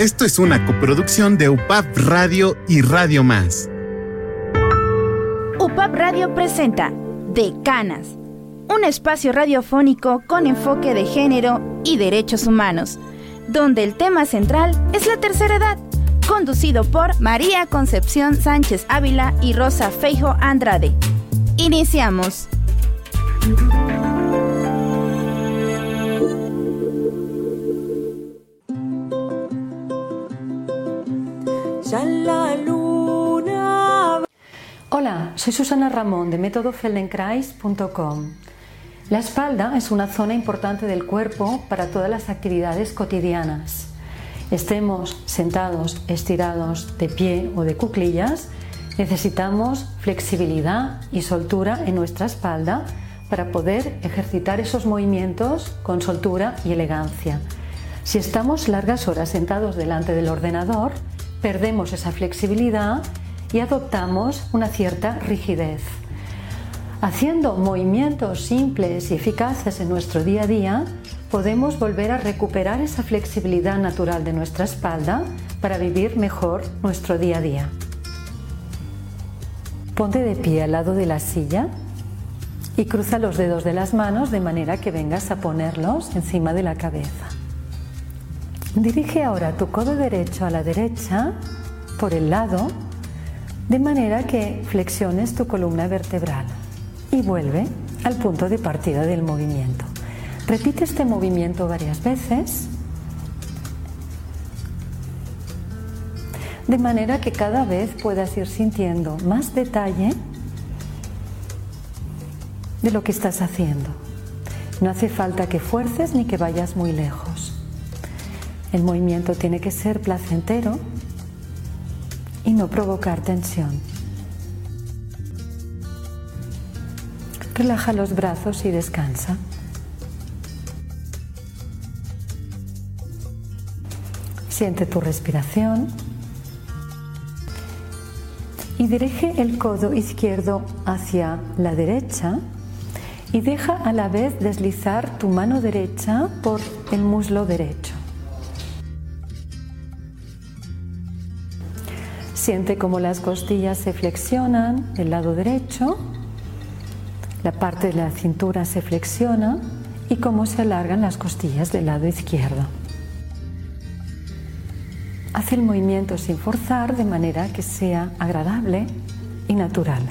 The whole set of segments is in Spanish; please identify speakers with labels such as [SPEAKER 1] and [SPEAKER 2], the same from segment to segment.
[SPEAKER 1] Esto es una coproducción de UPAP Radio y Radio Más.
[SPEAKER 2] UPAP Radio presenta Decanas, un espacio radiofónico con enfoque de género y derechos humanos, donde el tema central es la tercera edad, conducido por María Concepción Sánchez Ávila y Rosa Feijo Andrade. Iniciamos.
[SPEAKER 3] Hola, soy Susana Ramón de métodofeldenkrais.com. La espalda es una zona importante del cuerpo para todas las actividades cotidianas. Estemos sentados, estirados, de pie o de cuclillas, necesitamos flexibilidad y soltura en nuestra espalda para poder ejercitar esos movimientos con soltura y elegancia. Si estamos largas horas sentados delante del ordenador, perdemos esa flexibilidad y adoptamos una cierta rigidez. Haciendo movimientos simples y eficaces en nuestro día a día, podemos volver a recuperar esa flexibilidad natural de nuestra espalda para vivir mejor nuestro día a día. Ponte de pie al lado de la silla y cruza los dedos de las manos de manera que vengas a ponerlos encima de la cabeza. Dirige ahora tu codo derecho a la derecha por el lado de manera que flexiones tu columna vertebral y vuelve al punto de partida del movimiento. Repite este movimiento varias veces de manera que cada vez puedas ir sintiendo más detalle de lo que estás haciendo. No hace falta que fuerces ni que vayas muy lejos. El movimiento tiene que ser placentero y no provocar tensión. Relaja los brazos y descansa. Siente tu respiración y dirige el codo izquierdo hacia la derecha y deja a la vez deslizar tu mano derecha por el muslo derecho. Siente cómo las costillas se flexionan del lado derecho, la parte de la cintura se flexiona y cómo se alargan las costillas del lado izquierdo. Haz el movimiento sin forzar de manera que sea agradable y natural.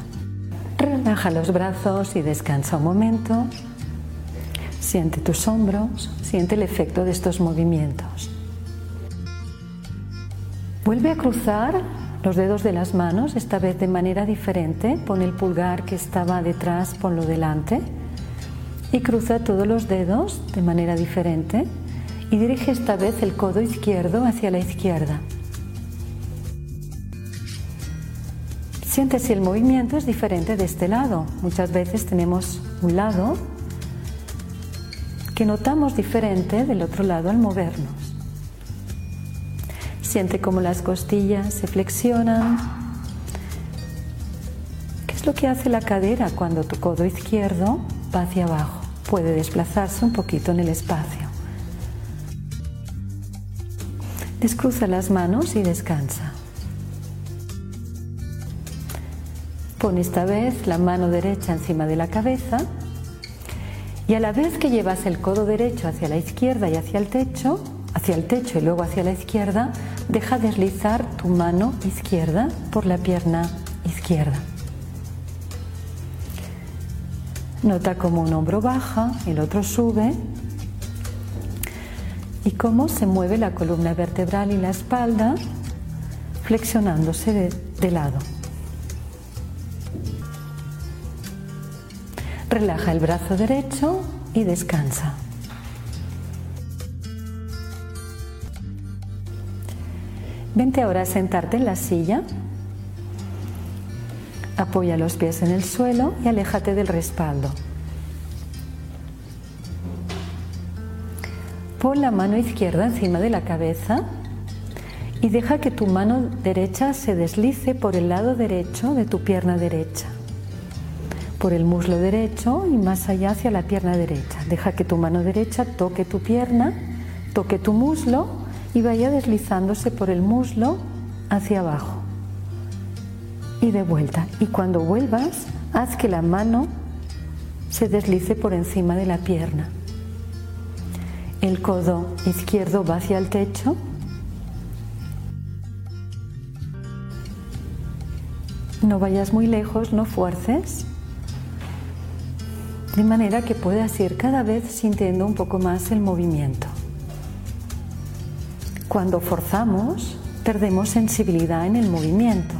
[SPEAKER 3] Relaja los brazos y descansa un momento. Siente tus hombros, siente el efecto de estos movimientos. Vuelve a cruzar los dedos de las manos, esta vez de manera diferente. Pon el pulgar que estaba detrás, ponlo delante. Y cruza todos los dedos de manera diferente. Y dirige esta vez el codo izquierdo hacia la izquierda. Siente si el movimiento es diferente de este lado. Muchas veces tenemos un lado que notamos diferente del otro lado al movernos. Siente cómo las costillas se flexionan. ¿Qué es lo que hace la cadera cuando tu codo izquierdo va hacia abajo? Puede desplazarse un poquito en el espacio. Descruza las manos y descansa. Pon esta vez la mano derecha encima de la cabeza y a la vez que llevas el codo derecho hacia la izquierda y hacia el techo, hacia el techo y luego hacia la izquierda, deja deslizar tu mano izquierda por la pierna izquierda. Nota cómo un hombro baja, el otro sube y cómo se mueve la columna vertebral y la espalda flexionándose de, de lado. Relaja el brazo derecho y descansa. Vente ahora a sentarte en la silla. Apoya los pies en el suelo y aléjate del respaldo. Pon la mano izquierda encima de la cabeza y deja que tu mano derecha se deslice por el lado derecho de tu pierna derecha, por el muslo derecho y más allá hacia la pierna derecha. Deja que tu mano derecha toque tu pierna, toque tu muslo y vaya deslizándose por el muslo hacia abajo y de vuelta. Y cuando vuelvas, haz que la mano se deslice por encima de la pierna. El codo izquierdo va hacia el techo. No vayas muy lejos, no fuerces. De manera que puedas ir cada vez sintiendo un poco más el movimiento. Cuando forzamos, perdemos sensibilidad en el movimiento.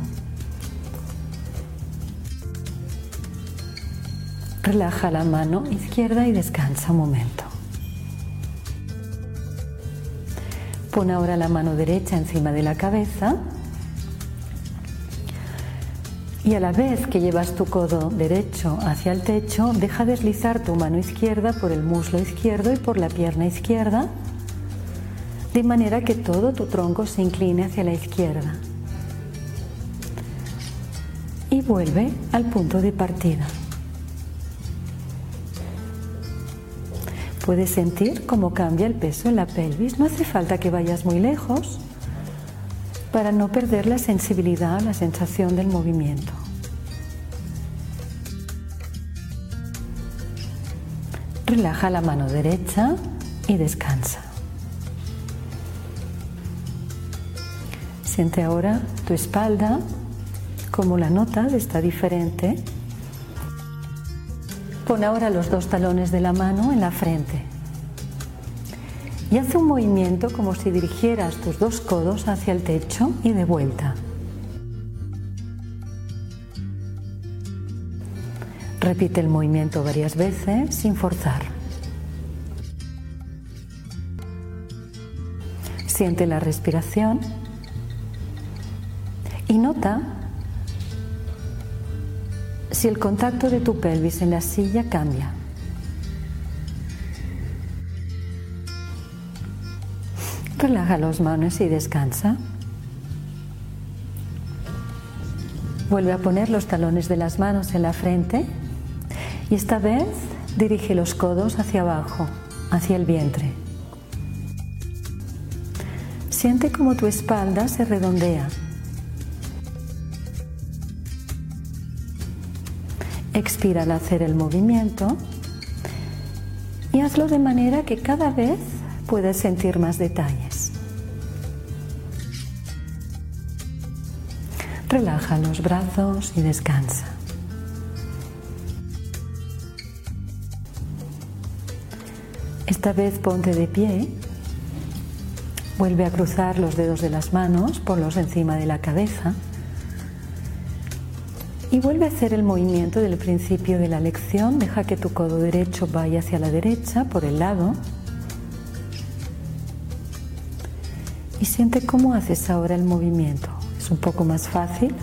[SPEAKER 3] Relaja la mano izquierda y descansa un momento. Pon ahora la mano derecha encima de la cabeza y a la vez que llevas tu codo derecho hacia el techo, deja deslizar tu mano izquierda por el muslo izquierdo y por la pierna izquierda, de manera que todo tu tronco se incline hacia la izquierda. Y vuelve al punto de partida. Puedes sentir cómo cambia el peso en la pelvis. No hace falta que vayas muy lejos para no perder la sensibilidad, la sensación del movimiento. Relaja la mano derecha y descansa. Siente ahora tu espalda, como la notas está diferente Pon ahora los dos talones de la mano en la frente. Y haz un movimiento como si dirigieras tus dos codos hacia el techo y de vuelta. Repite el movimiento varias veces sin forzar. Siente la respiración y nota si el contacto de tu pelvis en la silla cambia. Relaja las manos y descansa. Vuelve a poner los talones de las manos en la frente y esta vez dirige los codos hacia abajo, hacia el vientre. Siente como tu espalda se redondea Expira al hacer el movimiento y hazlo de manera que cada vez puedas sentir más detalles. Relaja los brazos y descansa. Esta vez ponte de pie. Vuelve a cruzar los dedos de las manos, ponlos encima de la cabeza. Y vuelve a hacer el movimiento del principio de la lección. Deja que tu codo derecho vaya hacia la derecha, por el lado. Y siente cómo haces ahora el movimiento. Es un poco más fácil.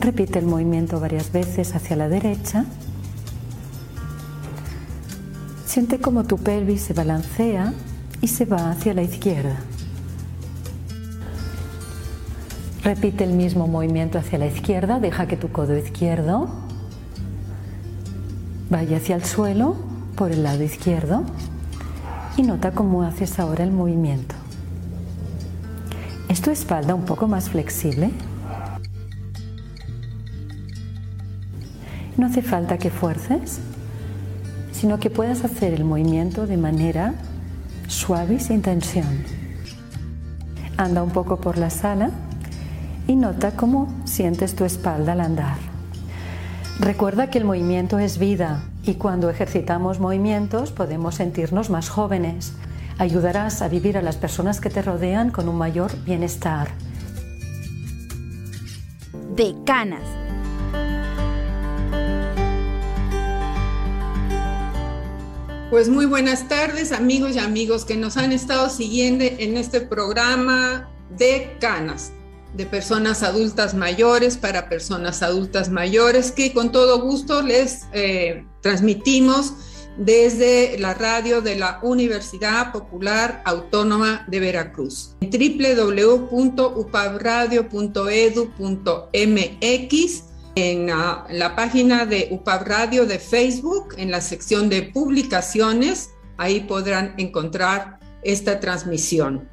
[SPEAKER 3] Repite el movimiento varias veces hacia la derecha. Siente cómo tu pelvis se balancea y se va hacia la izquierda. Repite el mismo movimiento hacia la izquierda, deja que tu codo izquierdo vaya hacia el suelo por el lado izquierdo y nota cómo haces ahora el movimiento. ¿Es tu espalda un poco más flexible? No hace falta que fuerces, sino que puedas hacer el movimiento de manera suave y sin tensión. Anda un poco por la sala y nota cómo sientes tu espalda al andar. Recuerda que el movimiento es vida y cuando ejercitamos movimientos podemos sentirnos más jóvenes. Ayudarás a vivir a las personas que te rodean con un mayor bienestar.
[SPEAKER 2] De canas.
[SPEAKER 4] Pues muy buenas tardes amigos y amigos que nos han estado siguiendo en este programa de canas de personas adultas mayores para personas adultas mayores que con todo gusto les eh, transmitimos desde la radio de la Universidad Popular Autónoma de Veracruz. www.upabradio.edu.mx en la, la página de UPAB Radio de Facebook, en la sección de publicaciones, ahí podrán encontrar esta transmisión.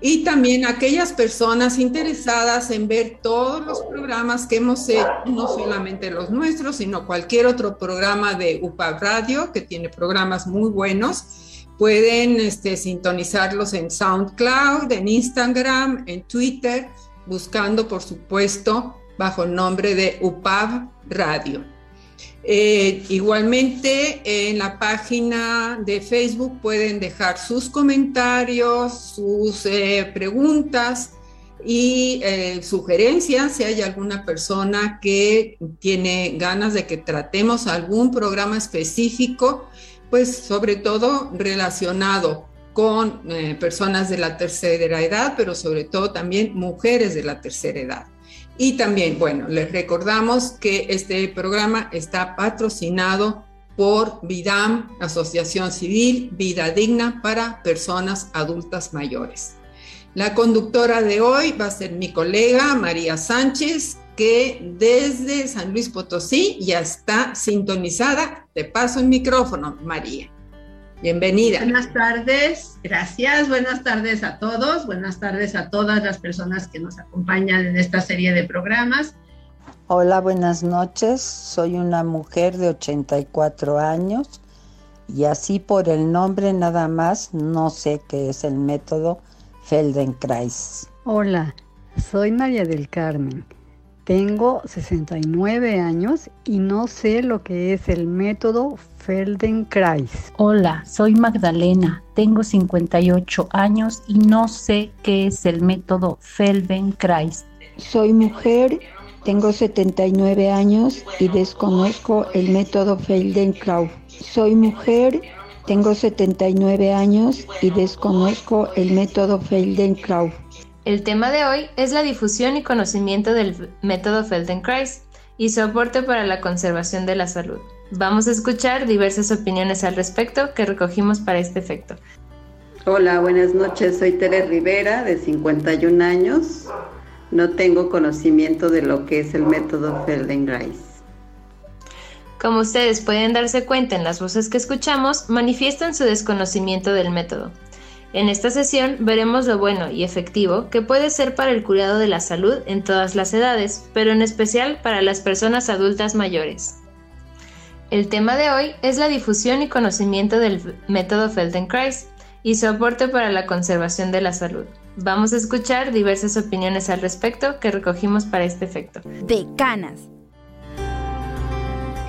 [SPEAKER 4] Y también aquellas personas interesadas en ver todos los programas que hemos hecho, no solamente los nuestros, sino cualquier otro programa de UPA Radio, que tiene programas muy buenos, pueden este, sintonizarlos en SoundCloud, en Instagram, en Twitter, buscando, por supuesto, bajo el nombre de UPAV Radio. Eh, igualmente en la página de Facebook pueden dejar sus comentarios, sus eh, preguntas y eh, sugerencias si hay alguna persona que tiene ganas de que tratemos algún programa específico, pues sobre todo relacionado con personas de la tercera edad, pero sobre todo también mujeres de la tercera edad. Y también, bueno, les recordamos que este programa está patrocinado por VIDAM, Asociación Civil Vida Digna para Personas Adultas Mayores. La conductora de hoy va a ser mi colega María Sánchez, que desde San Luis Potosí ya está sintonizada. Te paso el micrófono, María. Bienvenida.
[SPEAKER 5] Buenas tardes, gracias. Buenas tardes a todos. Buenas tardes a todas las personas que nos acompañan en esta serie de programas.
[SPEAKER 6] Hola, buenas noches. Soy una mujer de 84 años y así por el nombre nada más no sé qué es el método Feldenkrais.
[SPEAKER 7] Hola, soy María del Carmen. Tengo 69 años y no sé lo que es el método Feldenkrais.
[SPEAKER 8] Hola, soy Magdalena. Tengo 58 años y no sé qué es el método Feldenkrais.
[SPEAKER 9] Soy mujer, tengo 79 años y desconozco el método Feldenkrais. Soy mujer, tengo 79 años y desconozco el método Feldenkrais.
[SPEAKER 10] El tema de hoy es la difusión y conocimiento del método Feldenkrais y su aporte para la conservación de la salud. Vamos a escuchar diversas opiniones al respecto que recogimos para este efecto.
[SPEAKER 11] Hola, buenas noches. Soy Tere Rivera, de 51 años. No tengo conocimiento de lo que es el método Feldenkrais.
[SPEAKER 10] Como ustedes pueden darse cuenta en las voces que escuchamos, manifiestan su desconocimiento del método. En esta sesión veremos lo bueno y efectivo que puede ser para el cuidado de la salud en todas las edades, pero en especial para las personas adultas mayores. El tema de hoy es la difusión y conocimiento del método Feldenkrais y su aporte para la conservación de la salud. Vamos a escuchar diversas opiniones al respecto que recogimos para este efecto.
[SPEAKER 2] De Canas.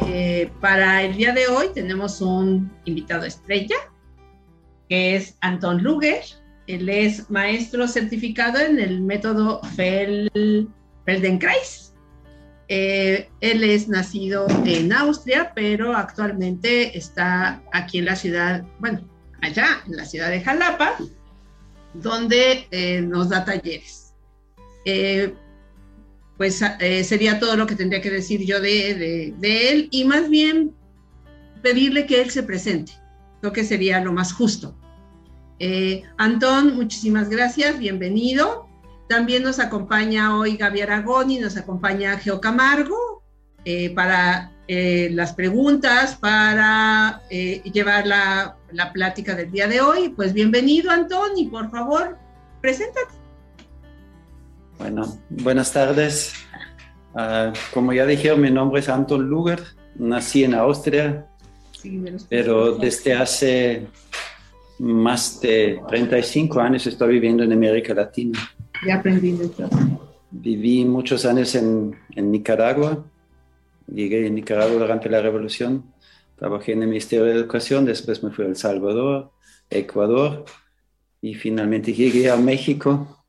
[SPEAKER 5] Eh, para el día de hoy tenemos un invitado estrella, que es Anton Luger. Él es maestro certificado en el método Feldenkrais. Eh, él es nacido en Austria, pero actualmente está aquí en la ciudad, bueno, allá en la ciudad de Jalapa, donde eh, nos da talleres. Eh, pues sería todo lo que tendría que decir yo de, de él y más bien pedirle que él se presente. Creo que sería lo más justo. Eh, Antón, muchísimas gracias, bienvenido. También nos acompaña hoy Gaby Aragón y nos acompaña Geo Camargo eh, para eh, las preguntas, para llevar la, la, plática del día de hoy. Pues bienvenido, Antón, y por favor, preséntate.
[SPEAKER 12] Bueno, buenas tardes. Ah, como ya dijeron, mi nombre es Anton Luger, nací en Austria, pero desde hace más de 35 años estoy viviendo en América Latina.
[SPEAKER 5] Ya aprendí
[SPEAKER 12] Viví muchos años en, en Nicaragua. Llegué en Nicaragua durante la revolución. Trabajé en el Ministerio de Educación, después me fui a El Salvador, Ecuador y finalmente llegué a México,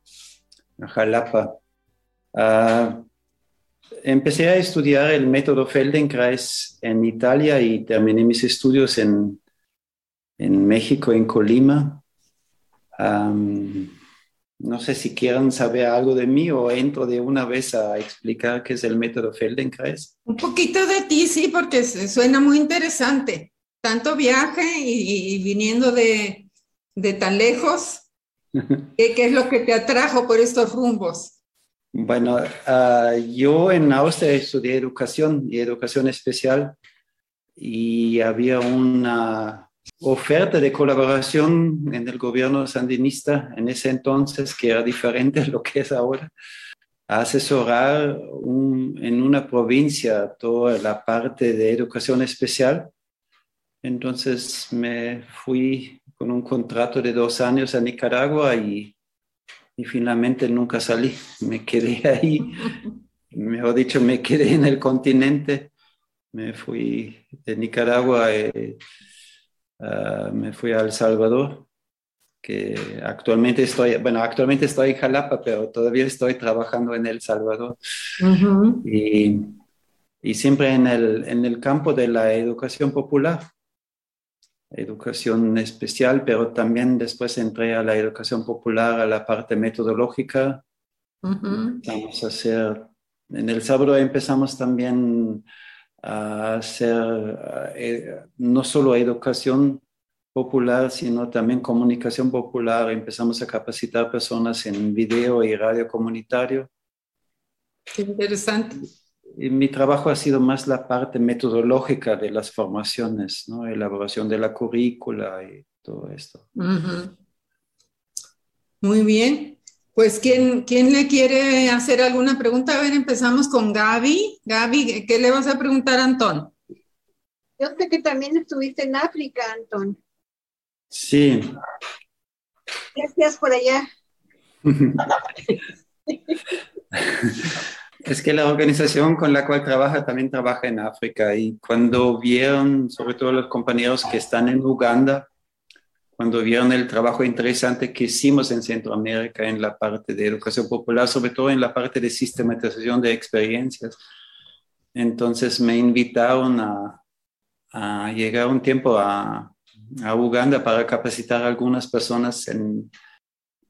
[SPEAKER 12] a Jalapa. Uh, empecé a estudiar el método Feldenkrais en Italia y terminé mis estudios en, en México, en Colima. no sé si quieran saber algo de mí o entro de una vez a explicar qué es el método Feldenkrais.
[SPEAKER 4] Un poquito de ti, sí, porque suena muy interesante. Tanto viaje y, viniendo de, tan lejos, ¿qué, es lo que te atrajo por estos rumbos?
[SPEAKER 12] Bueno, ah, yo en Austria estudié educación y educación especial y había una oferta de colaboración en el gobierno sandinista en ese entonces, que era diferente a lo que es ahora, asesorar en una provincia toda la parte de educación especial. Entonces me fui con un contrato de dos años a Nicaragua y, y finalmente nunca salí. Me quedé ahí, mejor dicho, me quedé en el continente. Me fui de Nicaragua. Eh, Ah, me fui a El Salvador, que actualmente estoy, bueno, actualmente estoy en Jalapa, pero todavía estoy trabajando en El Salvador. y, y, siempre en el, en el campo de la educación popular, educación especial, pero también después entré a la educación popular, a la parte metodológica. Vamos a hacer, en El Salvador empezamos también a hacer eh, no solo educación popular, sino también comunicación popular. Empezamos a capacitar personas en video y radio comunitario.
[SPEAKER 4] Qué interesante.
[SPEAKER 12] Mi trabajo ha sido más la parte metodológica de las formaciones, ¿no? elaboración de la currícula y todo esto.
[SPEAKER 4] Muy bien. Pues, ¿quién, ¿quién le quiere hacer alguna pregunta? A ver, empezamos con Gaby. Gaby, ¿qué le vas a preguntar a Antón?
[SPEAKER 13] Yo sé que también estuviste en África, Antón.
[SPEAKER 12] Sí.
[SPEAKER 13] ¿Qué hacías por allá?
[SPEAKER 12] es que la organización con la cual trabaja también trabaja en África y cuando vieron, sobre todo los compañeros que están en Uganda, cuando vieron el trabajo interesante que hicimos en Centroamérica en la parte de educación popular, sobre todo en la parte de sistematización de experiencias. Entonces me invitaron a, llegar un tiempo a, a, Uganda para capacitar a algunas personas en,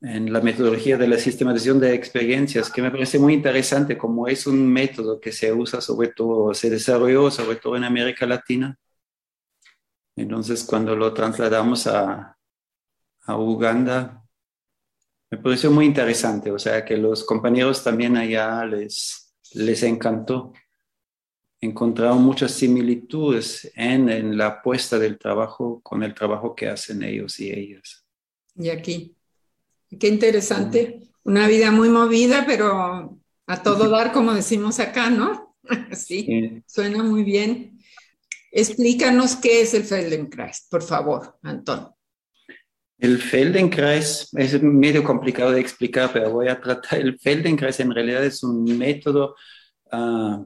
[SPEAKER 12] en la metodología de la sistematización de experiencias, que me parece muy interesante como es un método que se usa sobre todo, se desarrolló sobre todo en América Latina. Entonces, cuando lo trasladamos a, a Uganda. Me pareció muy interesante, o sea que los compañeros también allá les, les encantó. Encontraron muchas similitudes en, en la apuesta del trabajo con el trabajo que hacen ellos y ellas.
[SPEAKER 4] Y aquí, qué interesante. Una vida muy movida, pero a todo dar, como decimos acá, ¿no? sí, suena muy bien. Explícanos qué es el Feldenkrais, por favor, Antón.
[SPEAKER 12] El Feldenkrais es medio complicado de explicar, pero voy a tratar. El Feldenkrais en realidad es un método ah,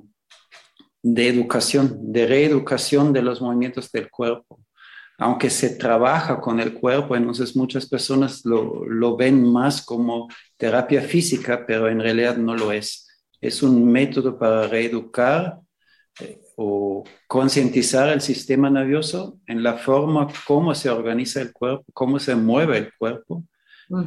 [SPEAKER 12] de educación, de reeducación de los movimientos del cuerpo. Aunque se trabaja con el cuerpo, entonces muchas personas lo, lo ven más como terapia física, pero en realidad no lo es. Es un método para reeducar o concientizar el sistema nervioso en la forma como se organiza el cuerpo, cómo se mueve el cuerpo.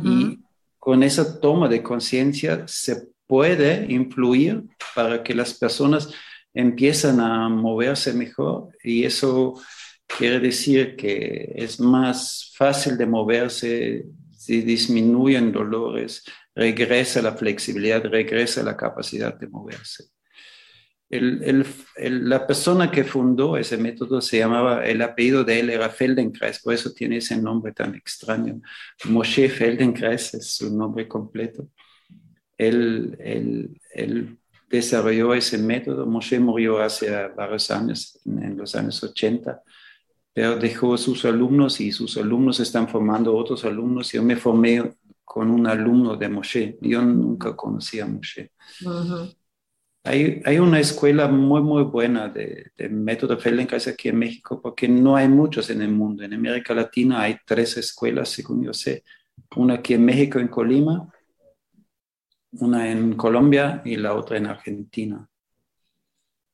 [SPEAKER 12] Y con esa toma de conciencia se puede influir para que las personas empiezan a moverse mejor y eso quiere decir que es más fácil de moverse, si disminuyen dolores, regresa la flexibilidad, regresa la capacidad de moverse la persona que fundó ese método se llamaba, el apellido de él era Feldenkrais, por eso tiene ese nombre tan extraño. Moshe Feldenkrais es su nombre completo. Él, él, desarrolló ese método. Moshe murió hace varios años, en los años 80, pero dejó sus alumnos y sus alumnos están formando otros alumnos. Yo me formé con un alumno de Moshe. Yo nunca conocía a Moshe. Hay, una escuela muy, muy buena de, método Feldenkrais aquí en México, porque no hay muchos en el mundo. En América Latina hay tres escuelas, según yo sé. Una aquí en México, en Colima, una en Colombia y la otra en Argentina.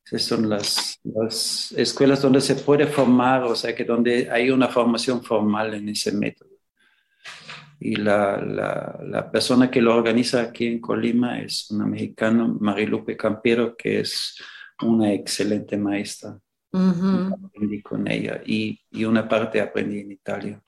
[SPEAKER 12] Esas son las, las escuelas donde se puede formar, o sea, que donde hay una formación formal en ese método y la, la, persona que lo organiza aquí en Colima es una mexicana, Marilupe Campero, que es una excelente maestra. Aprendí con ella y, y, una parte aprendí en Italia.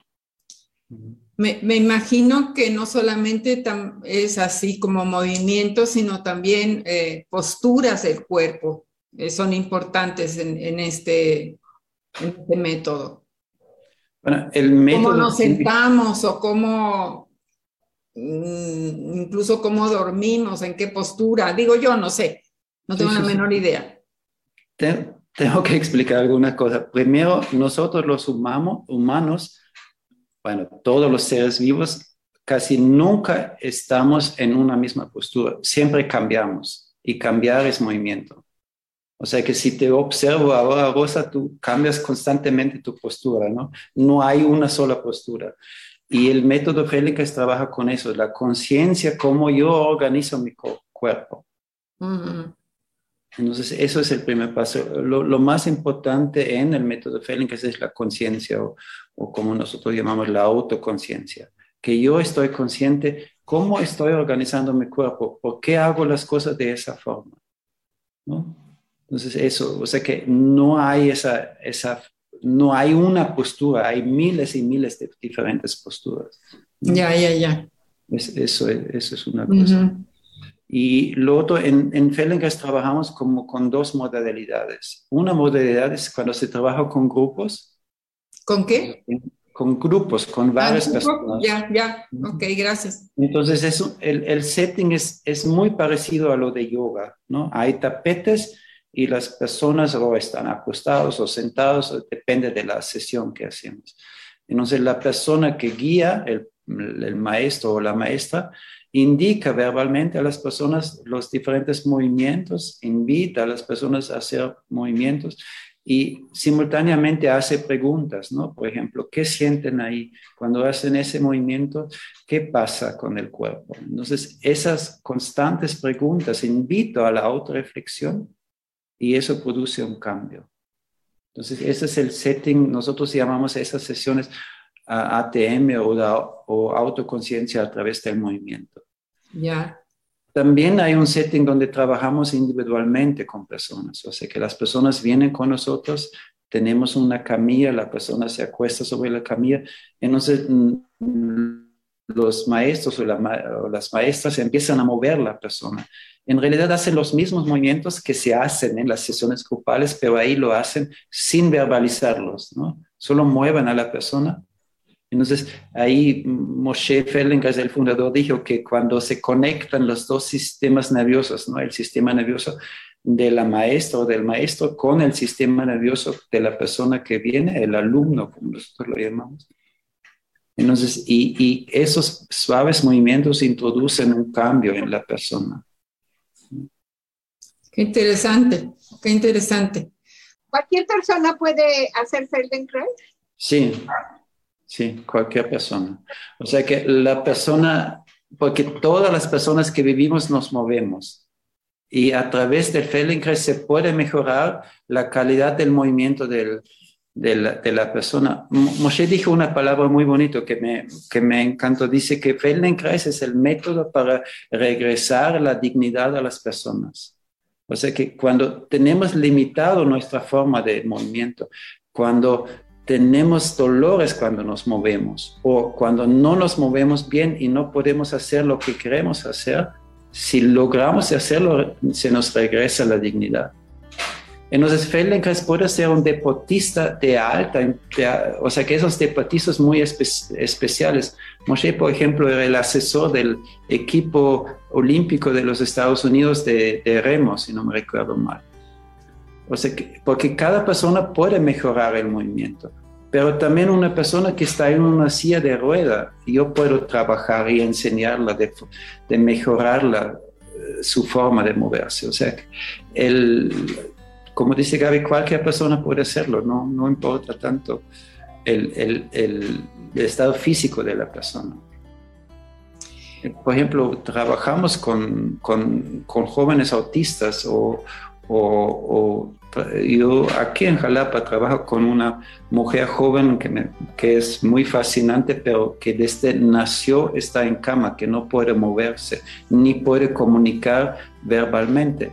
[SPEAKER 4] Me, me imagino que no solamente es así como movimientos, sino también eh, posturas del cuerpo son importantes en, en, este, en este método.
[SPEAKER 12] Bueno, el método...
[SPEAKER 4] ¿Cómo nos sentamos o cómo, mm, incluso cómo dormimos, en qué postura? Digo yo, no sé, no tengo
[SPEAKER 12] Sí,
[SPEAKER 4] la
[SPEAKER 12] sí,
[SPEAKER 4] menor idea.
[SPEAKER 12] Te- tengo que explicar alguna cosa. Primero, nosotros los humamo- humanos, bueno, todos los seres vivos, casi nunca estamos en una misma postura. Siempre cambiamos y cambiar es movimiento. O sea que si te observo ahora, Rosa, tú cambias constantemente tu postura, ¿no? No hay una sola postura. Y el método Feldenkrais trabaja con eso, la conciencia, cómo yo organizo mi cuerpo.
[SPEAKER 4] Ujú.
[SPEAKER 12] Entonces, eso es el primer paso. Lo, lo más importante en el método Feldenkrais es la conciencia o, o como nosotros llamamos la autoconciencia. Que yo estoy consciente cómo estoy organizando mi cuerpo, por qué hago las cosas de esa forma. ¿no? Entonces, eso, o sea que no hay esa, esa, no hay una postura, hay miles y miles de diferentes posturas.
[SPEAKER 4] Ya, ya, ya.
[SPEAKER 12] Es- eso, es, eso es una cosa. Y lo otro, en, en Feldenkrais trabajamos como con dos modalidades. Una modalidad es cuando se trabaja con grupos.
[SPEAKER 4] ¿Con qué?
[SPEAKER 12] Con grupos, con varias
[SPEAKER 4] Ah,
[SPEAKER 12] personas.
[SPEAKER 4] Ya, ya. Ok, gracias.
[SPEAKER 12] Entonces, eso, el, el setting es, es muy parecido a lo de yoga, ¿no? Hay tapetes y las personas o están acostados o sentados, depende de la sesión que hacemos. Entonces, la persona que guía, el, maestro o la maestra, indica verbalmente a las personas los diferentes movimientos, invita a las personas a hacer movimientos y simultáneamente hace preguntas, ¿no? Por ejemplo, ¿qué sienten ahí cuando hacen ese movimiento? ¿Qué pasa con el cuerpo? Entonces, esas constantes preguntas invito a la autorreflexión y eso produce un cambio. Entonces, ese es el setting, nosotros llamamos esas sesiones ATM o, la- o autoconciencia a través del movimiento.
[SPEAKER 4] Ya.
[SPEAKER 12] También hay un setting donde trabajamos individualmente con personas, o sea que las personas vienen con nosotros, tenemos una camilla, la persona se acuesta sobre la camilla, entonces mm, los maestros o, la o las maestras empiezan a mover la persona. En realidad hacen los mismos movimientos que se hacen en las sesiones grupales, pero ahí lo hacen sin verbalizarlos, ¿no? Solo mueven a la persona entonces, ahí Moshe Feldenkrais, el fundador, dijo que cuando se conectan los dos sistemas nerviosos, ¿no? el sistema nervioso de la maestra o del maestro con el sistema nervioso de la persona que viene, el alumno, como nosotros lo llamamos. Entonces, y, y esos suaves movimientos introducen un cambio en la persona.
[SPEAKER 4] Qué interesante, qué interesante.
[SPEAKER 13] ¿Cualquier persona puede hacer Feldenkrais?
[SPEAKER 12] Sí, sí, cualquier persona. O sea que la persona, porque todas las personas que vivimos nos movemos y a través del Feldenkrais se puede mejorar la calidad del movimiento del, de, la, persona. Moshe dijo una palabra muy bonita que me, que me encantó. Dice que Feldenkrais es el método para regresar la dignidad a las personas. O sea que cuando tenemos limitado nuestra forma de movimiento, cuando tenemos dolores cuando nos movemos o cuando no nos movemos bien y no podemos hacer lo que queremos hacer, si logramos hacerlo, se nos regresa la dignidad. Entonces, Feldenkrais puede ser un deportista de alta, de- o sea que esos deportistas muy espe- especiales. Moshe, por ejemplo, era el asesor del equipo olímpico de los Estados Unidos de, de remo, si no me recuerdo mal. O sea, que- porque cada persona puede mejorar el movimiento, pero también una persona que está en una silla de rueda, yo puedo trabajar y enseñarla de, de mejorarla, eh, su forma de moverse. O sea, el, como dice Gaby, cualquier persona puede hacerlo, no, no importa tanto el, el, el, el estado físico de la persona. Eh, Por ejemplo, trabajamos con, con, con jóvenes autistas o, o, o yo aquí en Jalapa trabajo con una mujer joven que, me- que es muy fascinante, pero que desde nació está en cama, que no puede moverse, ni puede comunicar verbalmente,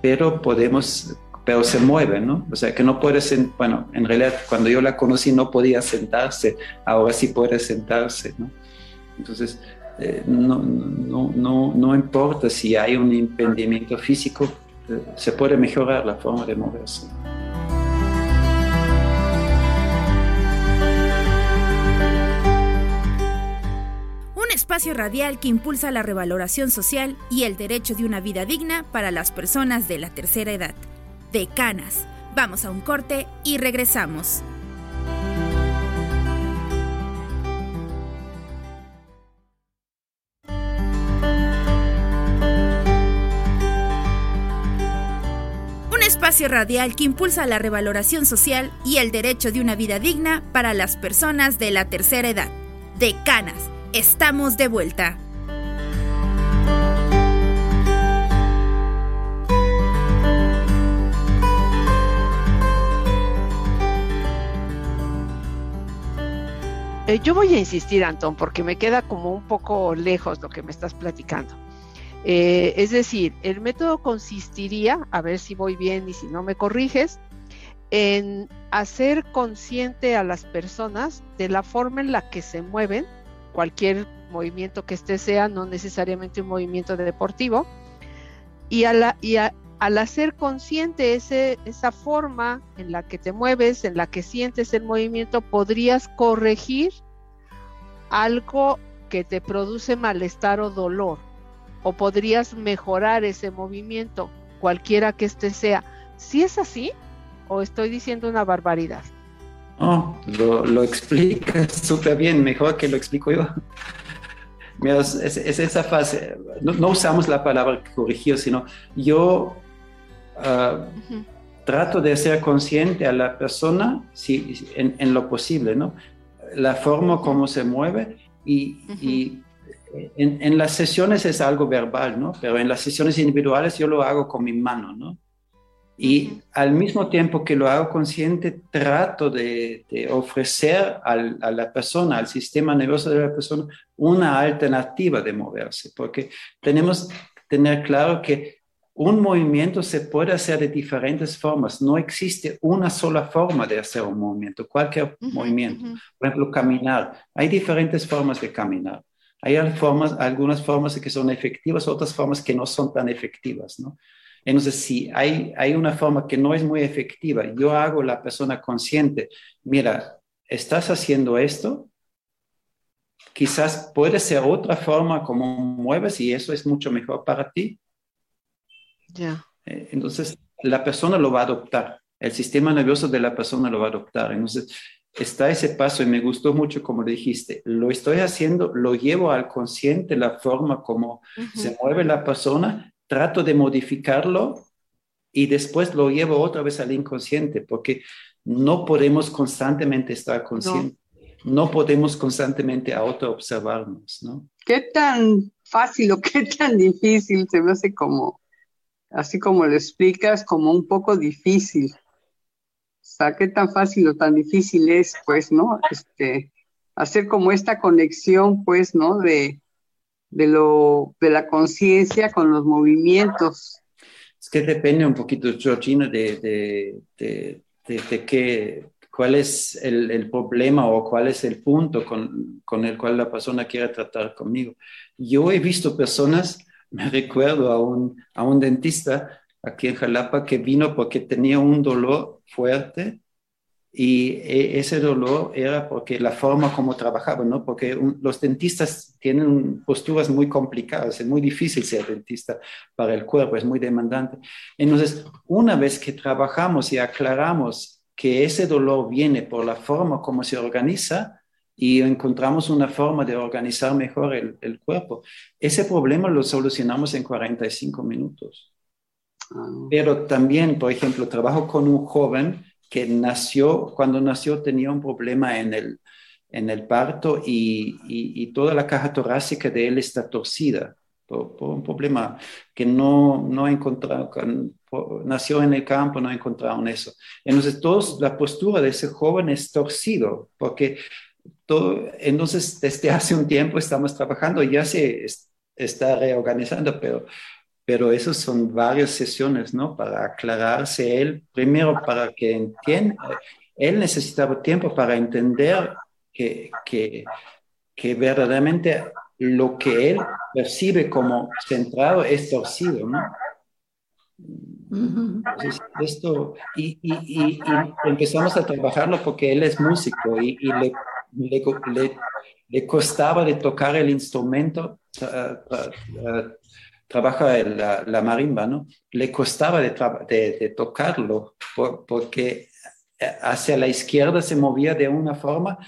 [SPEAKER 12] pero podemos, pero se mueve, ¿no? O sea, que no puede, bueno, en realidad cuando yo la conocí no podía sentarse, ahora sí puede sentarse, ¿no? Entonces, eh, no, no, no, no, importa si hay un impedimento físico, eh, se puede mejorar la forma de moverse.
[SPEAKER 2] Un espacio radial que impulsa la revaloración social y el derecho de una vida digna para las personas de la tercera edad. De Canas. Vamos a un corte y regresamos. Un espacio radial que impulsa la revaloración social y el derecho de una vida digna para las personas de la tercera edad. De Canas Estamos de vuelta.
[SPEAKER 14] Eh, yo voy a insistir, Antón, porque me queda como un poco lejos lo que me estás platicando. Eh, es decir, el método consistiría, a ver si voy bien y si no me corriges, en hacer consciente a las personas de la forma en la que se mueven cualquier movimiento que este sea, no necesariamente un movimiento deportivo, y, al hacer consciente ese, esa forma en la que te mueves, en la que sientes el movimiento, podrías corregir algo que te produce malestar o dolor, o podrías mejorar ese movimiento, cualquiera que este sea. Si es así, o estoy diciendo una barbaridad.
[SPEAKER 12] Oh, lo, lo explicas súper bien, mejor que lo explico yo. Mira, es, esa fase, no, usamos la palabra corregir, sino yo trato de ser consciente a la persona si, en, lo posible, ¿no? La forma como se mueve y, y en, en, las sesiones es algo verbal, ¿no? Pero en las sesiones individuales yo lo hago con mi mano, ¿no? Y al mismo tiempo que lo hago consciente, trato de, ofrecer a la persona, al sistema nervioso de la persona, una alternativa de moverse, porque tenemos que tener claro que un movimiento se puede hacer de diferentes formas. No existe una sola forma de hacer un movimiento, cualquier movimiento. Por ejemplo, caminar. Hay diferentes formas de caminar. Hay formas, algunas formas que son efectivas, otras formas que no son tan efectivas, ¿no? Entonces, si hay, hay una forma que no es muy efectiva, yo hago la persona consciente, mira, estás haciendo esto, quizás puede ser otra forma como mueves y eso es mucho mejor para ti.
[SPEAKER 14] Ya.
[SPEAKER 12] Eh, entonces, la persona lo va a adoptar, el sistema nervioso de la persona lo va a adoptar. Entonces, está ese paso y me gustó mucho como dijiste, lo estoy haciendo, lo llevo al consciente, la forma como se mueve la persona trato de modificarlo y después lo llevo otra vez al inconsciente, porque no podemos constantemente estar conscientes, no, podemos constantemente auto-observarnos, ¿no?
[SPEAKER 13] ¿Qué tan fácil o qué tan difícil se me hace como, así como lo explicas, como un poco difícil? O sea, qué tan fácil o tan difícil es, pues, ¿no? Este, hacer como esta conexión, pues, ¿no? De, de, lo, de la conciencia con los movimientos.
[SPEAKER 12] Es que depende un poquito, Georgina, de, de, de, de qué, cuál es el, el, problema o cuál es el punto con, con, el cual la persona quiere tratar conmigo. Yo he visto personas, me recuerdo a un, a un dentista aquí en Jalapa que vino porque tenía un dolor fuerte y e, ese dolor era porque la forma como trabajaban, ¿no? Porque los dentistas tienen posturas muy complicadas, es muy difícil ser dentista para el cuerpo, es muy demandante. Entonces, una vez que trabajamos y aclaramos que ese dolor viene por la forma como se organiza y encontramos una forma de organizar mejor el, el cuerpo, ese problema lo solucionamos en 45 minutos. Ah. Pero también, por ejemplo, trabajo con un joven que nació, cuando nació tenía un problema en el, en el parto y, y, toda la caja torácica de él está torcida por, un problema que no, no encontrado, nació en el campo, no encontraron eso. Entonces, todos, la postura de ese joven es torcido, porque todo, entonces desde hace un tiempo estamos trabajando, ya se está reorganizando, pero pero esas son varias sesiones, ¿no? Para aclararse él, primero para que entienda, él necesitaba tiempo para entender que, que, que verdaderamente lo que él percibe como centrado es torcido, ¿no? Entonces, esto, y, y, y, empezamos a trabajarlo porque él es músico y, le, le, costaba de tocar el instrumento, trabaja la, marimba, ¿no? Le costaba de, de, tocarlo porque hacia la izquierda se movía de una forma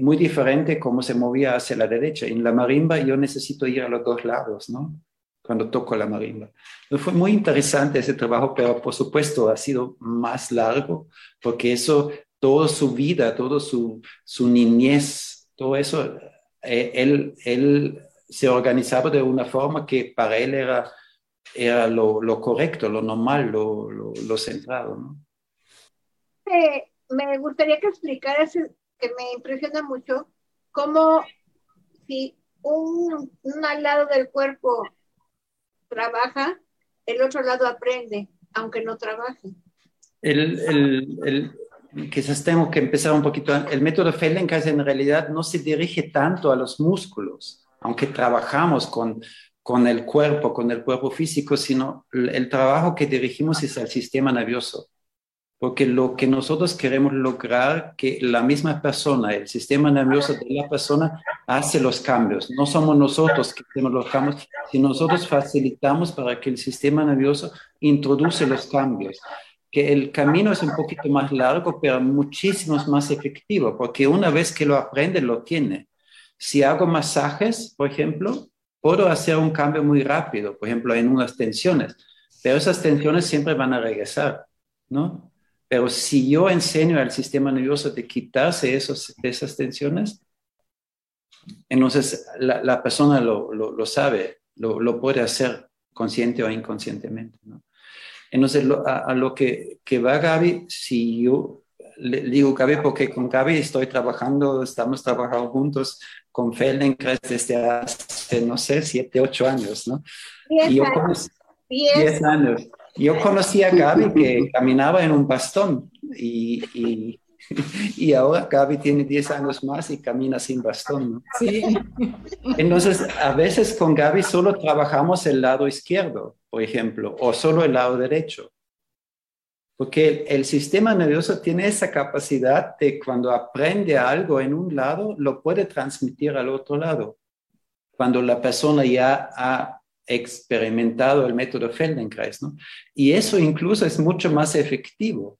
[SPEAKER 12] muy diferente como se movía hacia la derecha. En la marimba yo necesito ir a los dos lados, ¿no? Cuando toco la marimba. fue muy interesante ese trabajo, pero por supuesto ha sido más largo porque eso, toda su vida, toda su, su niñez, todo eso, eh, él, él se organizaba de una forma que para él era, era lo, lo correcto, lo normal, lo, lo, lo centrado. ¿no?
[SPEAKER 15] Eh, me gustaría que explicaras, que me impresiona mucho, cómo si un, un lado del cuerpo trabaja, el otro lado aprende, aunque no trabaje.
[SPEAKER 12] El, el, el, quizás tengo que empezar un poquito. El método Feldenkrais en realidad no se dirige tanto a los músculos, aunque trabajamos con, con el cuerpo, con el cuerpo físico, sino el, trabajo que dirigimos es al sistema nervioso. Porque lo que nosotros queremos lograr que la misma persona, el sistema nervioso de la persona hace los cambios. No somos nosotros que hacemos los cambios, sino nosotros facilitamos para que el sistema nervioso introduce los cambios. Que el camino es un poquito más largo, pero muchísimo más efectivo, porque una vez que lo aprende, lo tiene. Si hago masajes, por ejemplo, puedo hacer un cambio muy rápido, por ejemplo, en unas tensiones, pero esas tensiones siempre van a regresar, ¿no? Pero si yo enseño al sistema nervioso de quitarse esos, esas tensiones, entonces la, persona lo, lo, sabe, lo, lo, puede hacer consciente o inconscientemente. ¿no? Entonces, a, a, lo que, que va Gaby, si yo le digo Gaby porque con Gaby estoy trabajando, estamos trabajando juntos con Feldenkrais desde hace, no sé, siete, ocho años, ¿no?
[SPEAKER 15] Diez
[SPEAKER 12] años. diez. años. Yo conocí a Gaby que caminaba en un bastón y, y, y, ahora Gaby tiene diez años más y camina sin bastón, ¿no?
[SPEAKER 4] Sí.
[SPEAKER 12] Entonces, a veces con Gaby solo trabajamos el lado izquierdo, por ejemplo, o solo el lado derecho. Porque el, sistema nervioso tiene esa capacidad de cuando aprende algo en un lado, lo puede transmitir al otro lado. Cuando la persona ya ha experimentado el método Feldenkrais, ¿no? Y eso incluso es mucho más efectivo.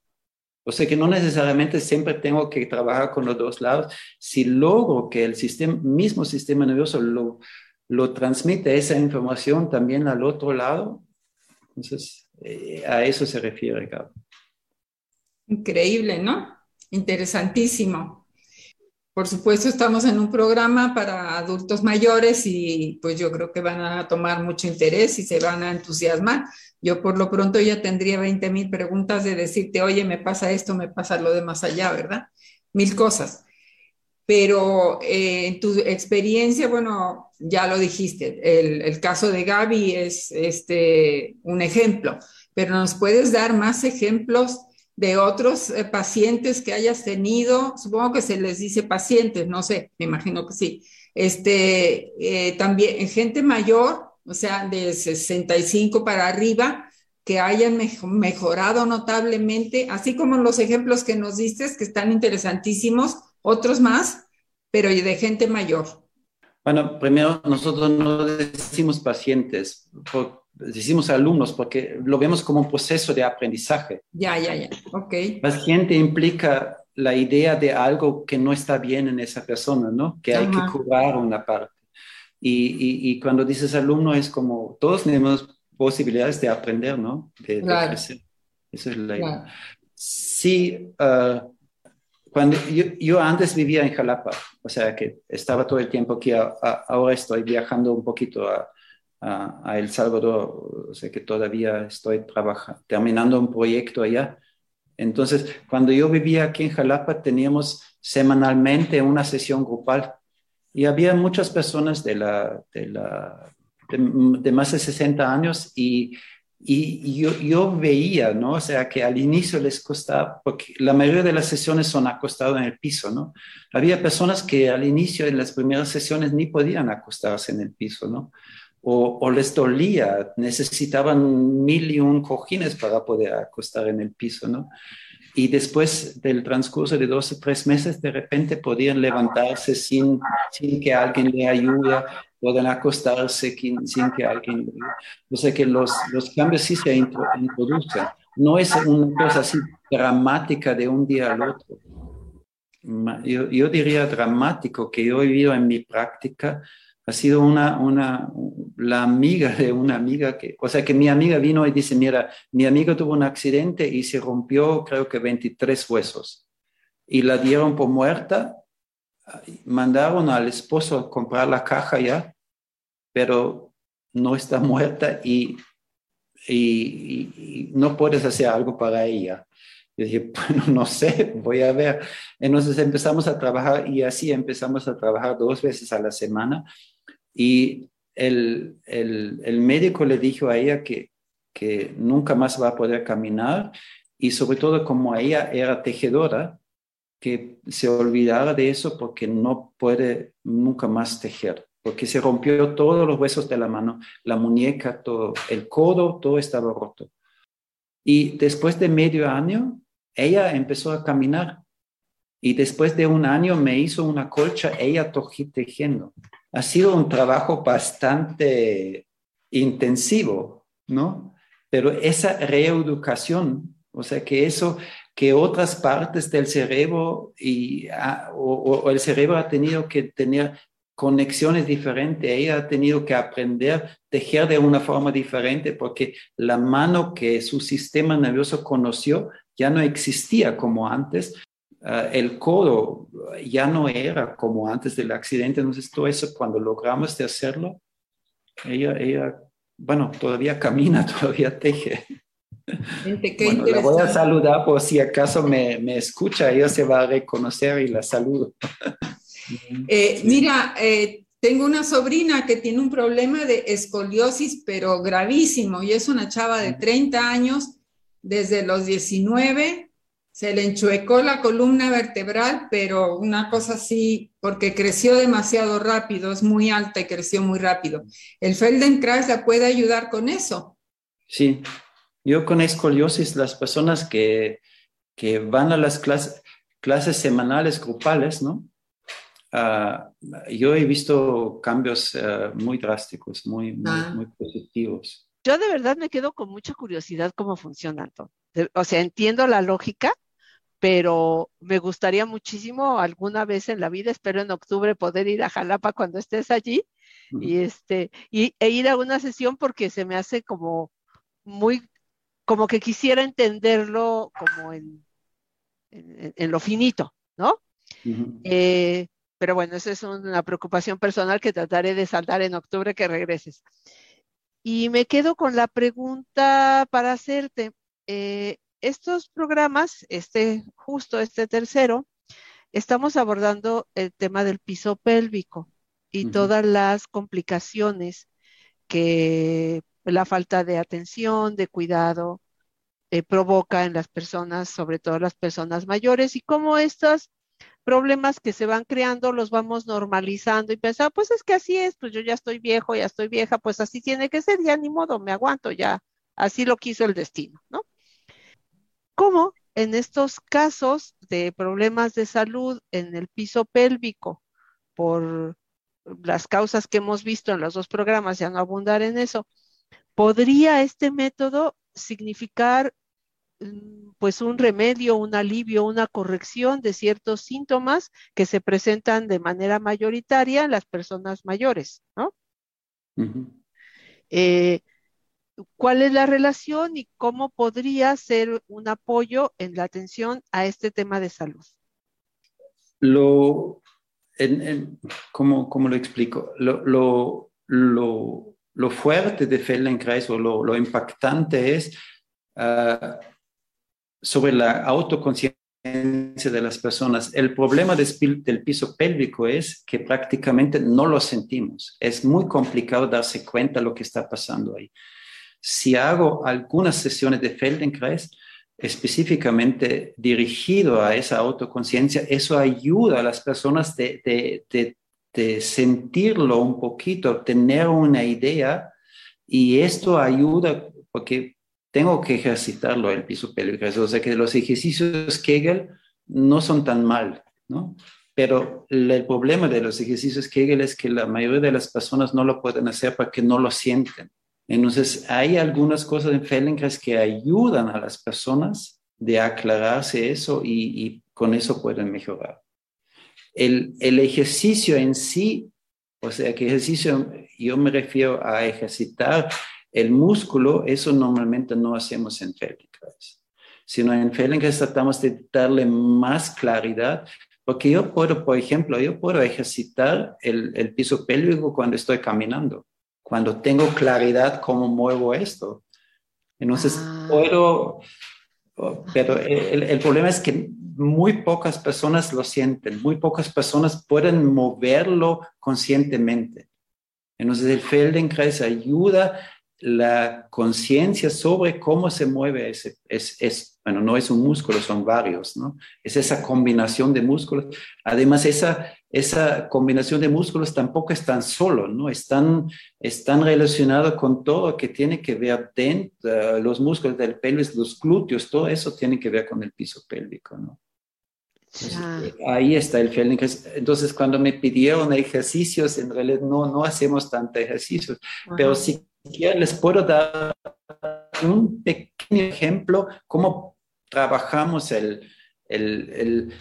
[SPEAKER 12] O sea que no necesariamente siempre tengo que trabajar con los dos lados. Si logro que el sistema, mismo sistema nervioso lo, lo transmite esa información también al otro lado, entonces eh, a eso se refiere, Gabo.
[SPEAKER 4] Increíble, ¿no? Interesantísimo. Por supuesto, estamos en un programa para adultos mayores y pues yo creo que van a tomar mucho interés y se van a entusiasmar. Yo por lo pronto ya tendría 20 mil preguntas de decirte, oye, me pasa esto, me pasa lo de más allá, ¿verdad? Mil cosas. Pero eh, en tu experiencia, bueno, ya lo dijiste, el, el caso de Gaby es este, un ejemplo, pero nos puedes dar más ejemplos de otros eh, pacientes que hayas tenido, supongo que se les dice pacientes, no sé, me imagino que sí. Este, eh, también gente mayor, o sea, de 65 para arriba, que hayan mejorado notablemente, así como los ejemplos que nos diste, que están interesantísimos, otros más, pero de gente mayor.
[SPEAKER 12] Bueno, primero nosotros no decimos pacientes, decimos alumnos porque lo vemos como un proceso de aprendizaje.
[SPEAKER 4] Ya, ya, ya, ok.
[SPEAKER 12] Paciente implica la idea de algo que no está bien en esa persona, ¿no? Que hay que curar una parte. Y, y, cuando dices alumno es como, todos tenemos posibilidades de aprender, ¿no? De,
[SPEAKER 4] claro.
[SPEAKER 12] Esa es la idea. Sí, ah, cuando yo, yo, antes vivía en Jalapa, o sea que estaba todo el tiempo aquí, ahora estoy viajando un poquito a, a, El Salvador, o sea que todavía estoy trabajando, terminando un proyecto allá. Entonces, cuando yo vivía aquí en Jalapa, teníamos semanalmente una sesión grupal y había muchas personas de, la, de, la, de, más de 60 años y, y, yo, yo, veía, ¿no? O sea, que al inicio les costaba, porque la mayoría de las sesiones son acostadas en el piso, ¿no? Había personas que al inicio, en las primeras sesiones, ni podían acostarse en el piso, ¿no? O, les dolía, necesitaban mil y un cojines para poder acostar en el piso, ¿no? y después del transcurso de dos o tres meses, de repente podían levantarse sin, sin que alguien le ayude, pueden acostarse sin, sin que alguien... O sea que los, los cambios sí se introducen. No es una cosa así dramática de un día al otro. Yo, yo diría dramático que yo he vivido en mi práctica ha sido una, una, la amiga de una amiga que, o sea, que mi amiga vino y dice, mira, mi amigo tuvo un accidente y se rompió creo que 23 huesos y la dieron por muerta, mandaron al esposo a comprar la caja ya, pero no está muerta y, y, no puedes hacer algo para ella. Yo dije, bueno, no sé, voy a ver. Entonces empezamos a trabajar y así empezamos a trabajar dos veces a la semana y el, el, médico le dijo a ella que, que nunca más va a poder caminar y sobre todo como ella era tejedora, que se olvidara de eso porque no puede nunca más tejer, porque se rompió todos los huesos de la mano, la muñeca, todo, el codo, todo estaba roto. Y después de medio año, ella empezó a caminar y después de un año me hizo una colcha, ella tejiendo ha sido un trabajo bastante intensivo, ¿no? Pero esa reeducación, o sea, que eso, que otras partes del cerebro y, o, el cerebro ha tenido que tener conexiones diferentes, ella ha tenido que aprender tejer de una forma diferente porque la mano que su sistema nervioso conoció ya no existía como antes Ah, el codo ya no era como antes del accidente, entonces todo eso cuando logramos de hacerlo, ella, ella, bueno, todavía camina, todavía teje. bueno, la voy a saludar por si acaso me, me, escucha, ella se va a reconocer y la saludo.
[SPEAKER 4] Eh, mira, eh, tengo una sobrina que tiene un problema de escoliosis, pero gravísimo, y es una chava de 30 años, desde los 19 se le enchuecó la columna vertebral, pero una cosa así, porque creció demasiado rápido, es muy alta y creció muy rápido. ¿El Feldenkrais la puede ayudar con eso?
[SPEAKER 12] Sí, yo con escoliosis, las personas que, que van a las clases, clases semanales grupales, ¿no? Ah, yo he visto cambios ah, muy drásticos, muy, ah. muy, positivos.
[SPEAKER 14] Yo de verdad me quedo con mucha curiosidad cómo funciona, O sea, entiendo la lógica, pero me gustaría muchísimo alguna vez en la vida, espero en octubre poder ir a Jalapa cuando estés allí y este y, e ir a una sesión porque se me hace como muy como que quisiera entenderlo como en, en, lo finito, ¿no? Eh, pero bueno, esa es una preocupación personal que trataré de saldar en octubre que regreses. Y me quedo con la pregunta para hacerte. Eh, estos programas, este, justo este tercero, estamos abordando el tema del piso pélvico y todas las complicaciones que la falta de atención, de cuidado, eh, provoca en las personas, sobre todo las personas mayores, y cómo estos problemas que se van creando los vamos normalizando y pensar, pues es que así es, pues yo ya estoy viejo, ya estoy vieja, pues así tiene que ser, ya ni modo, me aguanto, ya así lo quiso el destino, ¿no? ¿Cómo en estos casos de problemas de salud en el piso pélvico por las causas que hemos visto en los dos programas, ya no abundar en eso, podría este método significar mm, pues un remedio, un alivio, una corrección de ciertos síntomas que se presentan de manera mayoritaria en las personas mayores, ¿no? Cuál es la relación y cómo podría ser un apoyo en la atención a este tema de salud.
[SPEAKER 12] Lo, ¿cómo, ¿cómo, lo explico? Lo, lo, lo, fuerte de Feldenkrais o lo, impactante es ah, sobre la autoconciencia de las personas. El problema del piso pélvico es que prácticamente no lo sentimos. Es muy complicado darse cuenta de lo que está pasando ahí si hago algunas sesiones de Feldenkrais específicamente dirigido a esa autoconciencia, eso ayuda a las personas de, sentirlo un poquito, tener una idea y esto ayuda porque tengo que ejercitarlo el piso pélvico. O sea que los ejercicios Kegel no son tan mal, ¿no? Pero el problema de los ejercicios Kegel es que la mayoría de las personas no lo pueden hacer porque no lo sienten. Entonces, hay algunas cosas en Feldenkrais que ayudan a las personas de aclararse eso y, con eso pueden mejorar. El, ejercicio en sí, o sea, que ejercicio, yo me refiero a ejercitar el músculo, eso normalmente no hacemos en Feldenkrais, sino en Feldenkrais tratamos de darle más claridad, porque yo puedo, por ejemplo, yo puedo ejercitar el piso pélvico cuando estoy caminando cuando tengo claridad cómo muevo esto. Entonces, ah. puedo, pero el, el, problema es que muy pocas personas lo sienten, muy pocas personas pueden moverlo conscientemente. Entonces, el Feldenkrais ayuda la conciencia sobre cómo se mueve ese, es, es, bueno, no es un músculo, son varios, ¿no? Es esa combinación de músculos. Además, esa, esa combinación de músculos tampoco es tan solo, ¿no? Están, están relacionados con todo que tiene que ver dentro, los músculos del pelvis, los glúteos, todo eso tiene que ver con el piso pélvico, ¿no? ahí está el Feldenkrais. Entonces, cuando me pidieron ejercicios, en realidad no, no hacemos tantos ejercicios, pero sí les puedo dar un pequeño ejemplo cómo trabajamos el, el,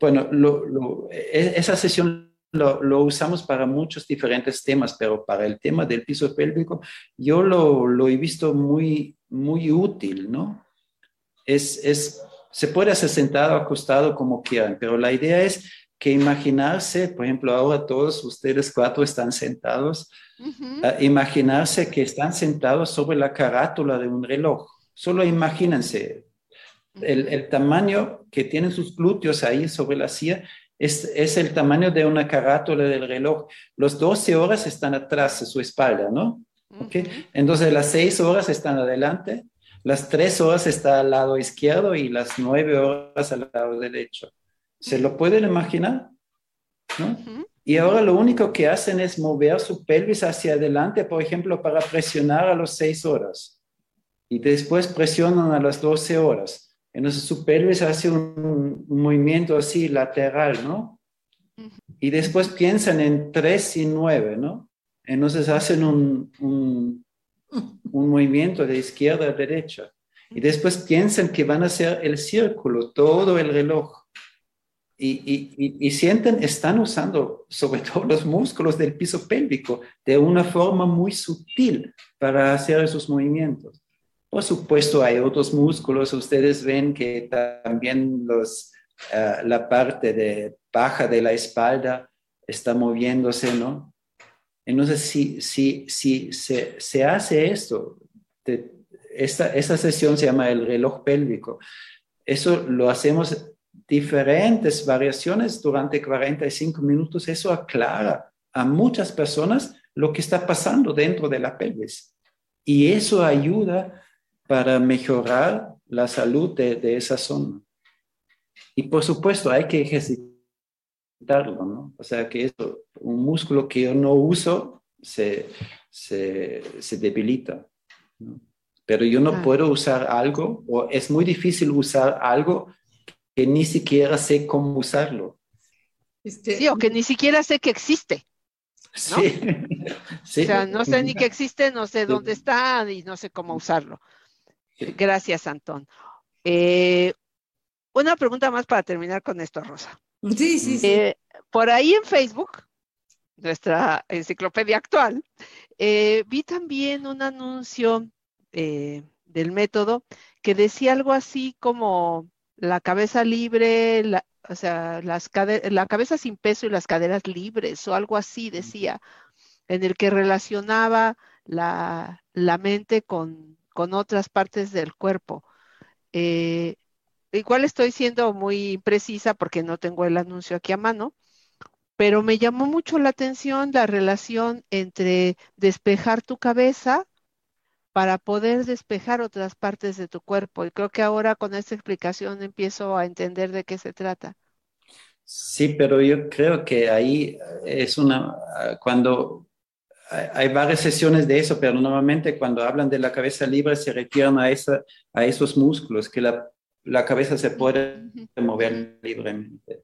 [SPEAKER 12] bueno, e, esa sesión lo, lo, usamos para muchos diferentes temas, pero para el tema del piso pélvico yo lo, lo he visto muy, muy útil, ¿no? Es, es, se puede hacer sentado, acostado, como quieran, pero la idea es que imaginarse, por ejemplo, ahora todos ustedes cuatro están sentados, imaginarse que están sentados sobre la carátula de un reloj. Solo imagínense el, el, tamaño que tienen sus glúteos ahí sobre la silla. Es, es, el tamaño de una carátula del reloj. Los 12 horas están atrás de su espalda, ¿no? Entonces las 6 horas están adelante, las 3 horas están al lado izquierdo y las 9 horas al lado derecho. ¿Se lo pueden imaginar? ¿No? Y ahora lo único que hacen es mover su pelvis hacia adelante, por ejemplo, para presionar a las 6 horas. Y después presionan a las 12 horas. Entonces su pelvis hace un, movimiento así lateral, ¿no? Y después piensan en 3 y 9, ¿no? Entonces hacen un, un, un movimiento de izquierda a derecha. Y después piensan que van a hacer el círculo, todo el reloj y, sienten, están usando sobre todo los músculos del piso pélvico de una forma muy sutil para hacer esos movimientos. Por supuesto, hay otros músculos, ustedes ven que también ah, la parte de baja de la espalda está moviéndose, ¿no? Entonces, si, si, si se, se hace esto, esta, esta sesión se llama el reloj pélvico, eso lo hacemos diferentes variaciones durante 45 minutos, eso aclara a muchas personas lo que está pasando dentro de la pelvis. Y eso ayuda para mejorar la salud de, esa zona. Y por supuesto, hay que ejercitarlo, ¿no? O sea, que eso, un músculo que yo no uso se, se, debilita. Pero yo no puedo usar algo, o es muy difícil usar algo que ni siquiera sé cómo usarlo.
[SPEAKER 14] Este, sí, o que ni siquiera sé que existe. Sí. O sea, no sé ni que existe, no sé dónde está y no sé cómo usarlo. Gracias, Antón. Eh, una pregunta más para terminar con esto, Rosa.
[SPEAKER 4] Sí, sí, sí.
[SPEAKER 14] Eh, por ahí en Facebook, nuestra enciclopedia actual, eh, vi también un anuncio del método que decía algo así como la cabeza libre, la, o sea, las la cabeza sin peso y las caderas libres o algo así decía, en el que relacionaba la, la mente con, con, otras partes del cuerpo. Eh, igual estoy siendo muy precisa porque no tengo el anuncio aquí a mano, pero me llamó mucho la atención la relación entre despejar tu cabeza para poder despejar otras partes de tu cuerpo. Y creo que ahora con esta explicación empiezo a entender de qué se trata.
[SPEAKER 12] Sí, pero yo creo que ahí es una, cuando hay varias sesiones de eso, pero normalmente cuando hablan de la cabeza libre se refieren a, esa, a esos músculos, que la, la cabeza se puede mover libremente.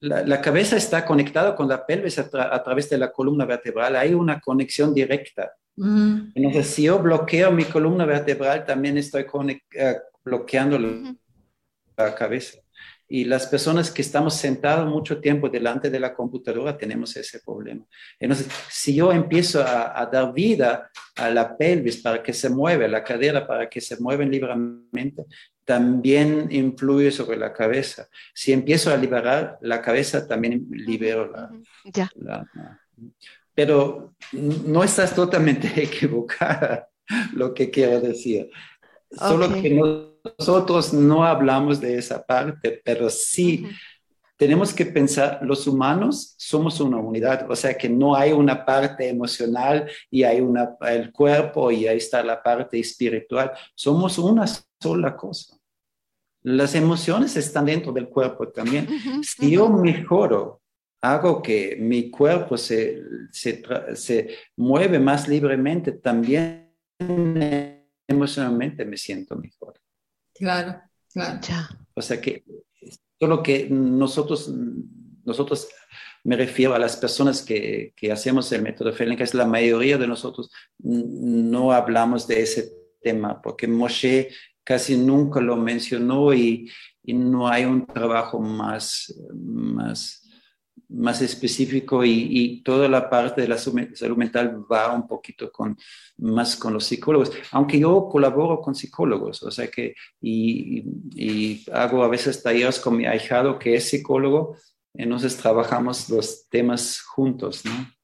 [SPEAKER 12] La, la, cabeza está conectada con la pelvis a, tra a, través de la columna vertebral. Hay una conexión directa. Mm. Entonces, si yo bloqueo mi columna vertebral, también estoy uh, bloqueando la cabeza. Y las personas que estamos sentados mucho tiempo delante de la computadora tenemos ese problema. Entonces, si yo empiezo a, a dar vida a la pelvis para que se mueva, la cadera para que se mueva libremente, también influye sobre la cabeza. Si empiezo a liberar la cabeza, también libero la...
[SPEAKER 14] Ya.
[SPEAKER 12] la pero no estás totalmente equivocada lo que quiero decir. Solo que nosotros no hablamos de esa parte, pero sí uh -huh. tenemos que pensar, los humanos somos una unidad, o sea que no hay una parte emocional y hay una, el cuerpo y ahí está la parte espiritual. Somos una sola cosa. Las emociones están dentro del cuerpo también. Uh -huh. Si yo mejoro hago que mi cuerpo se, se, se mueve más libremente, también emocionalmente me siento mejor.
[SPEAKER 4] Claro, claro.
[SPEAKER 12] O sea que solo que nosotros, nosotros me refiero a las personas que, que hacemos el método Feldenkrais, la mayoría de nosotros no hablamos de ese tema, porque Moshe casi nunca lo mencionó y, y no hay un trabajo más, más más específico y, toda la parte de la salud mental va un poquito más con los psicólogos, aunque yo colaboro con psicólogos, o sea que, y, hago a veces talleres con mi ahijado que es psicólogo, entonces trabajamos los temas juntos, ¿no?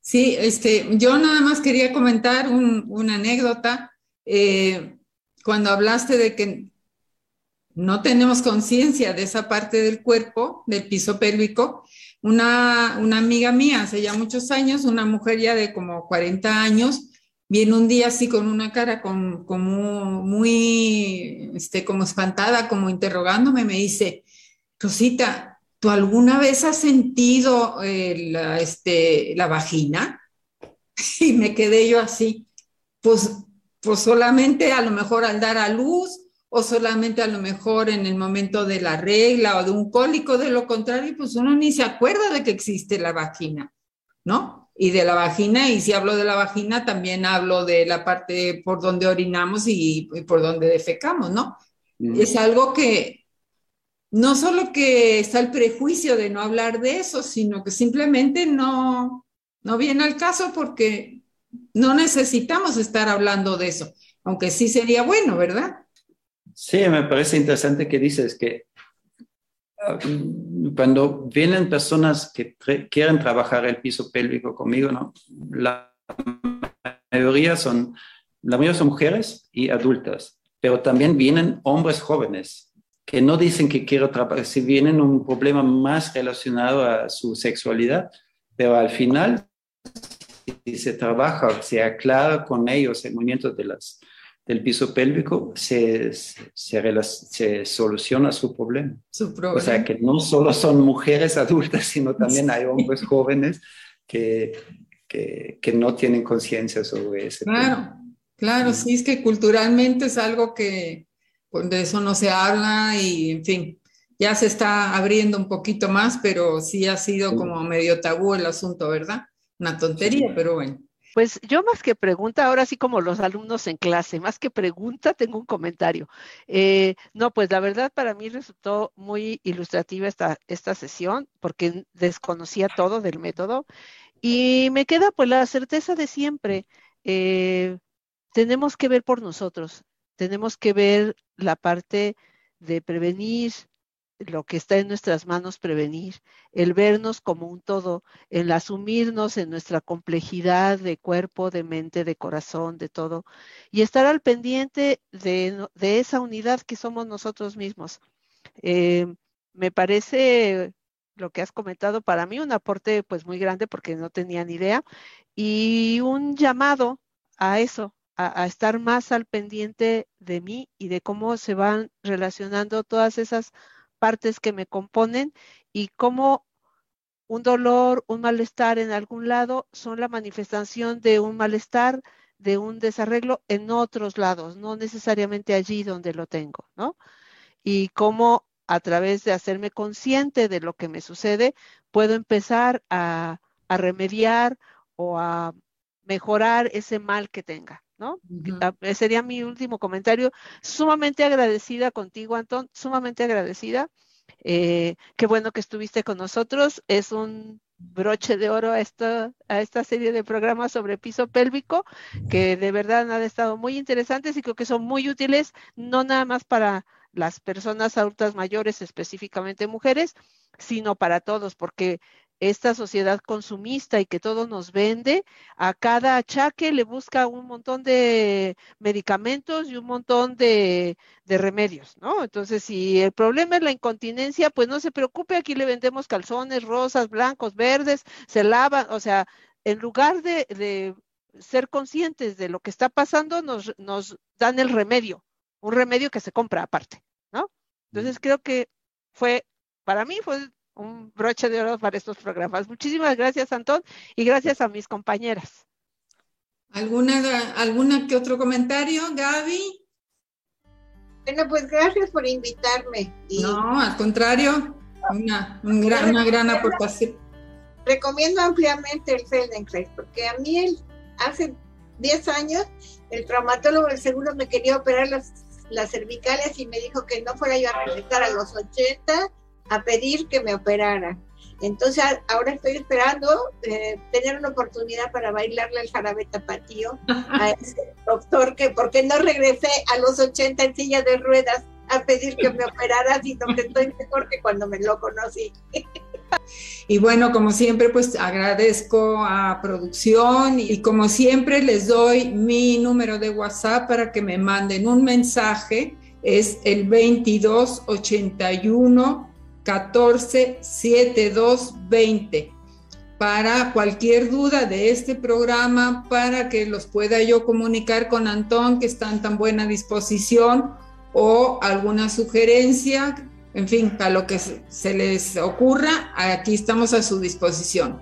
[SPEAKER 4] Sí, este, yo nada más quería comentar un, una anécdota. Eh, cuando hablaste de que no tenemos conciencia de esa parte del cuerpo, del piso pélvico. Una, una, amiga mía hace ya muchos años, una mujer ya de como 40 años, viene un día así con una cara con, como muy, este, como espantada, como interrogándome, me dice, Rosita, ¿tú alguna vez has sentido eh, la, este, la vagina? Y me quedé yo así, pues, pues solamente a lo mejor al dar a luz o solamente a lo mejor en el momento de la regla o de un cólico, de lo contrario, pues uno ni se acuerda de que existe la vagina, ¿no? Y de la vagina, y si hablo de la vagina, también hablo de la parte por donde orinamos y, y por donde defecamos, ¿no? Mm. Es algo que no solo que está el prejuicio de no hablar de eso, sino que simplemente no, no viene al caso porque no necesitamos estar hablando de eso, aunque sí sería bueno, ¿verdad?
[SPEAKER 12] Sí, me parece interesante que dices que cuando vienen personas que quieren trabajar el piso pélvico conmigo, ¿no? la mayoría son, la mayoría son mujeres y adultas, pero también vienen hombres jóvenes que no dicen que quiero trabajar, si vienen un problema más relacionado a su sexualidad, pero al final si se trabaja, se aclara con ellos el movimiento de las del piso pélvico, se, se, se, soluciona su problema.
[SPEAKER 4] su problema.
[SPEAKER 12] O sea, que no solo son mujeres adultas, sino también hay hombres jóvenes que, que, que no tienen conciencia sobre ese
[SPEAKER 4] claro,
[SPEAKER 12] tema.
[SPEAKER 4] Claro, sí, es que culturalmente es algo que pues, de eso no se habla y, en fin, ya se está abriendo un poquito más, pero sí ha sido como medio tabú el asunto, ¿verdad? Una tontería, pero bueno.
[SPEAKER 14] Pues yo más que pregunta, ahora sí como los alumnos en clase, más que pregunta, tengo un comentario. Eh, no, pues la verdad para mí resultó muy ilustrativa esta, esta sesión porque desconocía todo del método y me queda pues la certeza de siempre. Eh, tenemos que ver por nosotros, tenemos que ver la parte de prevenir, lo que está en nuestras manos prevenir, el vernos como un todo, el asumirnos en nuestra complejidad de cuerpo, de mente, de corazón, de todo, y estar al pendiente de, de esa unidad que somos nosotros mismos. Eh, me parece lo que has comentado para mí un aporte pues muy grande porque no tenía ni idea y un llamado a eso, a, a, estar más al pendiente de mí y de cómo se van relacionando todas esas partes que me componen y cómo un dolor, un malestar en algún lado son la manifestación de un malestar, de un desarreglo en otros lados, no necesariamente allí donde lo tengo, ¿no? Y cómo a través de hacerme consciente de lo que me sucede, puedo empezar a, remediar o a mejorar ese mal que tenga, ¿no? Ah, sería mi último comentario. Sumamente agradecida contigo, Antón, sumamente agradecida. Eh, qué bueno que estuviste con nosotros. Es un broche de oro a esta, a esta serie de programas sobre piso pélvico, que de verdad han estado muy interesantes y creo que son muy útiles, no nada más para las personas adultas mayores, específicamente mujeres, sino para todos, porque esta sociedad consumista y que todo nos vende, a cada achaque le busca un montón de medicamentos y un montón de, remedios, ¿no? Entonces, si el problema es la incontinencia, pues no se preocupe, aquí le vendemos calzones rosas, blancos, verdes, se lavan, o sea, en lugar de, de ser conscientes de lo que está pasando, nos, nos dan el remedio, un remedio que se compra aparte, ¿no? Entonces, creo que fue, para mí fue un broche de oro para estos programas. Muchísimas gracias, Antón, y gracias a mis compañeras.
[SPEAKER 4] ¿Alguna, alguna que otro comentario, Gaby?
[SPEAKER 15] Bueno, pues gracias por invitarme.
[SPEAKER 4] No, al contrario, una, una gran aportación.
[SPEAKER 15] Recomiendo ampliamente el Feldenkrais, porque a mí el, hace 10 años el traumatólogo del seguro me quería operar las, las cervicales y me dijo que no fuera yo a regresar a los 80 a pedir que me operara. Entonces ahora estoy esperando eh, tener una oportunidad para bailarle el jarabe tapatío a ese doctor que porque no regresé a los 80 en silla de ruedas a pedir que me operara, sino que estoy mejor que cuando me lo conocí.
[SPEAKER 4] Y bueno, como siempre, pues agradezco a producción y como siempre les doy mi número de WhatsApp para que me manden un mensaje. Es el 2281 14 72 20 para cualquier duda de este programa, para que los pueda yo comunicar con Antón, que está en tan buena disposición, o alguna sugerencia, en fin, para lo que se les ocurra, aquí estamos a su disposición.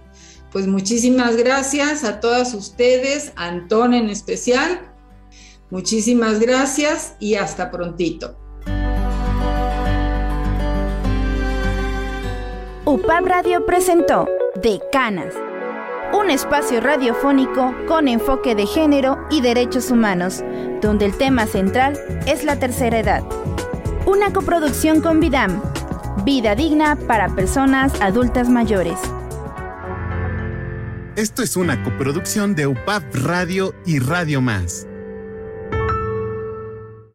[SPEAKER 4] Pues muchísimas gracias a todas ustedes, Antón en especial. Muchísimas gracias y hasta prontito.
[SPEAKER 2] UPAP Radio presentó Decanas, un espacio radiofónico con enfoque de género y derechos humanos, donde el tema central es la tercera edad. Una coproducción con Vidam, Vida Digna para Personas Adultas Mayores.
[SPEAKER 1] Esto es una coproducción de UPAP Radio y Radio Más.